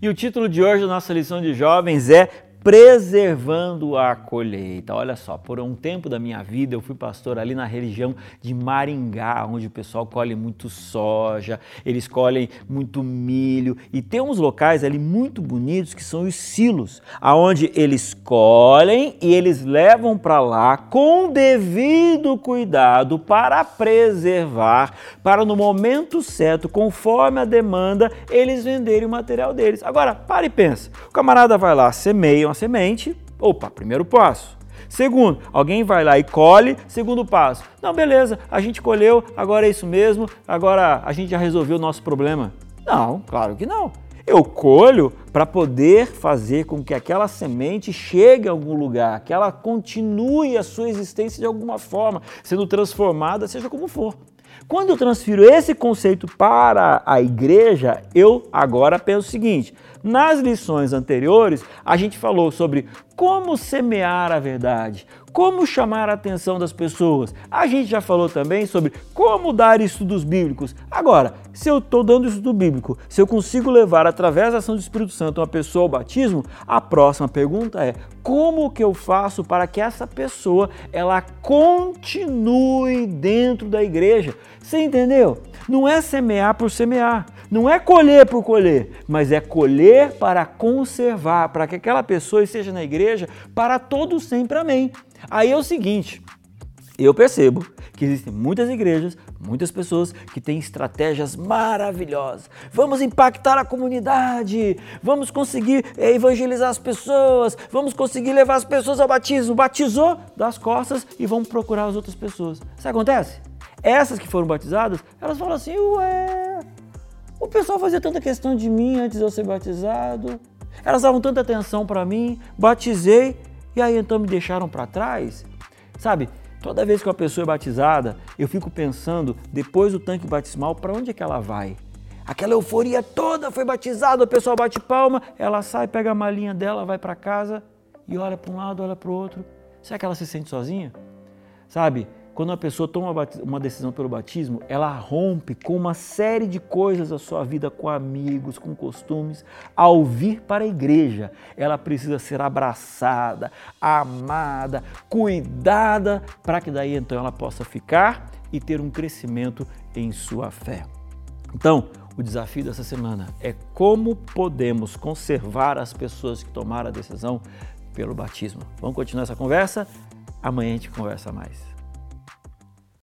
E o título de hoje da nossa lição de jovens é preservando a colheita. Olha só, por um tempo da minha vida eu fui pastor ali na região de Maringá, onde o pessoal colhe muito soja, eles colhem muito milho e tem uns locais ali muito bonitos que são os silos, aonde eles colhem e eles levam para lá com devido cuidado para preservar, para no momento certo, conforme a demanda, eles venderem o material deles. Agora, para e pensa. O camarada vai lá, semeia uma semente, opa, primeiro passo. Segundo, alguém vai lá e colhe, segundo passo. Não, beleza, a gente colheu, agora é isso mesmo, agora a gente já resolveu o nosso problema. Não, claro que não. Eu colho para poder fazer com que aquela semente chegue a algum lugar, que ela continue a sua existência de alguma forma, sendo transformada, seja como for. Quando eu transfiro esse conceito para a igreja, eu agora penso o seguinte: nas lições anteriores, a gente falou sobre como semear a verdade, como chamar a atenção das pessoas. A gente já falou também sobre como dar estudos bíblicos. Agora, se eu estou dando estudo bíblico, se eu consigo levar através da ação do Espírito Santo uma pessoa ao batismo, a próxima pergunta é: como que eu faço para que essa pessoa ela continue dentro da igreja? Você entendeu? Não é semear por semear, não é colher por colher, mas é colher para conservar, para que aquela pessoa esteja na igreja para todo sempre. Amém. Aí é o seguinte, eu percebo que existem muitas igrejas, muitas pessoas que têm estratégias maravilhosas. Vamos impactar a comunidade, vamos conseguir eh, evangelizar as pessoas, vamos conseguir levar as pessoas ao batismo. Batizou, das costas e vamos procurar as outras pessoas. Sabe o que acontece? Essas que foram batizadas, elas falam assim: ué, o pessoal fazia tanta questão de mim antes de eu ser batizado, elas davam tanta atenção para mim, batizei e aí então me deixaram para trás. Sabe, toda vez que uma pessoa é batizada, eu fico pensando, depois do tanque batismal, para onde é que ela vai? Aquela euforia toda foi batizada, o pessoal bate palma, ela sai, pega a malinha dela, vai para casa e olha para um lado, olha para o outro. Será que ela se sente sozinha? Sabe? Quando uma pessoa toma uma decisão pelo batismo, ela rompe com uma série de coisas da sua vida, com amigos, com costumes. Ao vir para a igreja, ela precisa ser abraçada, amada, cuidada, para que daí então ela possa ficar e ter um crescimento em sua fé. Então, o desafio dessa semana é como podemos conservar as pessoas que tomaram a decisão pelo batismo. Vamos continuar essa conversa? Amanhã a gente conversa mais.